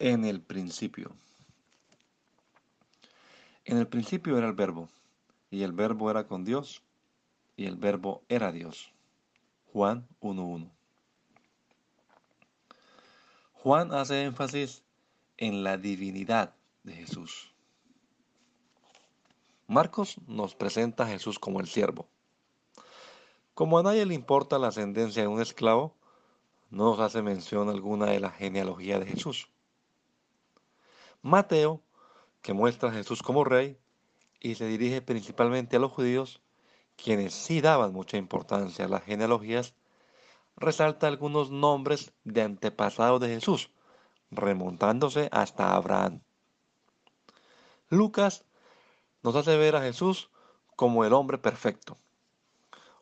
En el principio. En el principio era el verbo, y el verbo era con Dios, y el verbo era Dios. Juan 1.1. Juan hace énfasis en la divinidad de Jesús. Marcos nos presenta a Jesús como el siervo. Como a nadie le importa la ascendencia de un esclavo, no nos hace mención alguna de la genealogía de Jesús. Mateo, que muestra a Jesús como rey y se dirige principalmente a los judíos, quienes sí daban mucha importancia a las genealogías, resalta algunos nombres de antepasados de Jesús, remontándose hasta Abraham. Lucas nos hace ver a Jesús como el hombre perfecto.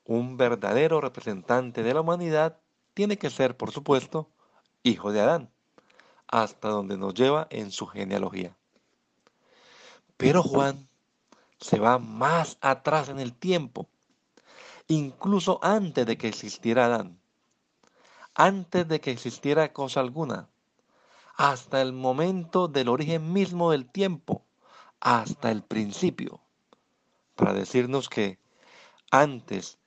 Un verdadero representante de la humanidad tiene que ser, por supuesto, hijo de Adán hasta donde nos lleva en su genealogía. Pero Juan se va más atrás en el tiempo, incluso antes de que existiera Adán, antes de que existiera cosa alguna, hasta el momento del origen mismo del tiempo, hasta el principio, para decirnos que antes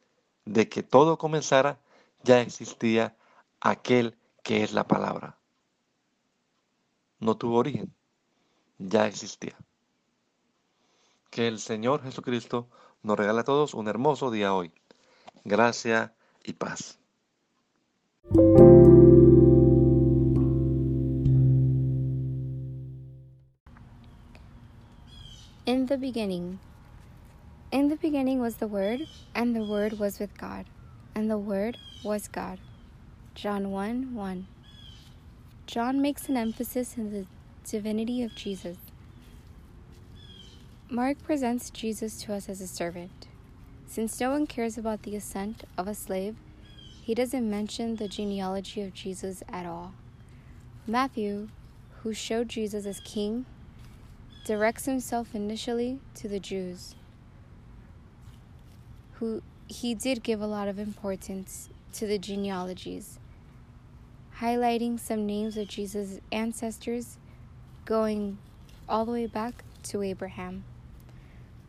de que todo comenzara ya existía aquel que es la palabra no tuvo origen, ya existía. Que el Señor Jesucristo nos regale a todos un hermoso día hoy. Gracia y paz. In the beginning. In the beginning was the Word, and the Word was with God, and the Word was God. John 1 1. John makes an emphasis in the divinity of Jesus. Mark presents Jesus to us as a servant. Since no one cares about the ascent of a slave, he doesn't mention the genealogy of Jesus at all. Matthew, who showed Jesus as king, directs himself initially to the Jews, who he did give a lot of importance to the genealogies highlighting some names of Jesus' ancestors going all the way back to Abraham.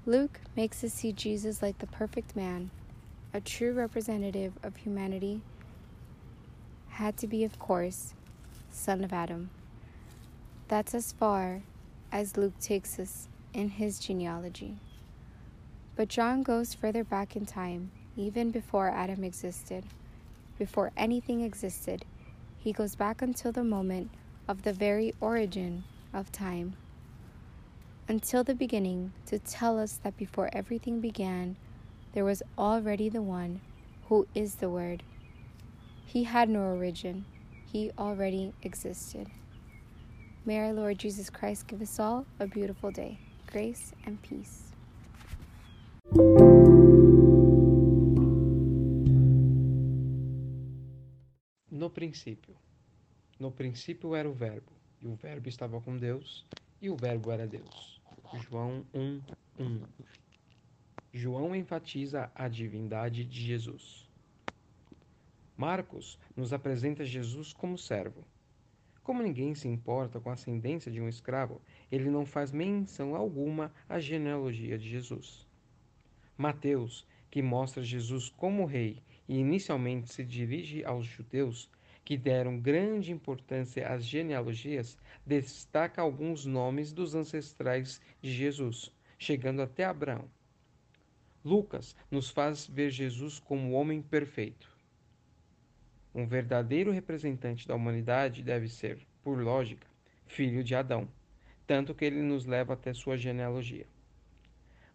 Luke makes us see Jesus like the perfect man, a true representative of humanity, had to be, of course, son of Adam. That's as far as Luke takes us in his genealogy. But John goes further back in time, even before Adam existed, before anything existed he goes back until the moment of the very origin of time, until the beginning, to tell us that before everything began, there was already the one who is the Word. He had no origin, he already existed. May our Lord Jesus Christ give us all a beautiful day, grace and peace. No princípio. No princípio era o Verbo, e o Verbo estava com Deus, e o Verbo era Deus. João 1, 1. João enfatiza a divindade de Jesus. Marcos nos apresenta Jesus como servo. Como ninguém se importa com a ascendência de um escravo, ele não faz menção alguma à genealogia de Jesus. Mateus, que mostra Jesus como rei e inicialmente se dirige aos judeus que deram grande importância às genealogias, destaca alguns nomes dos ancestrais de Jesus, chegando até Abraão. Lucas nos faz ver Jesus como o homem perfeito. Um verdadeiro representante da humanidade deve ser, por lógica, filho de Adão, tanto que ele nos leva até sua genealogia.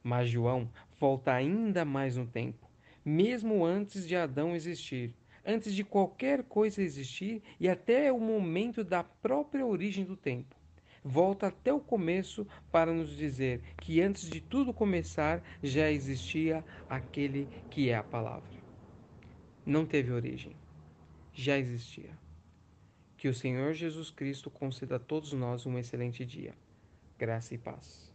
Mas João volta ainda mais no tempo mesmo antes de Adão existir, antes de qualquer coisa existir e até o momento da própria origem do tempo. Volta até o começo para nos dizer que antes de tudo começar já existia aquele que é a palavra. Não teve origem, já existia. Que o Senhor Jesus Cristo conceda a todos nós um excelente dia. Graça e paz.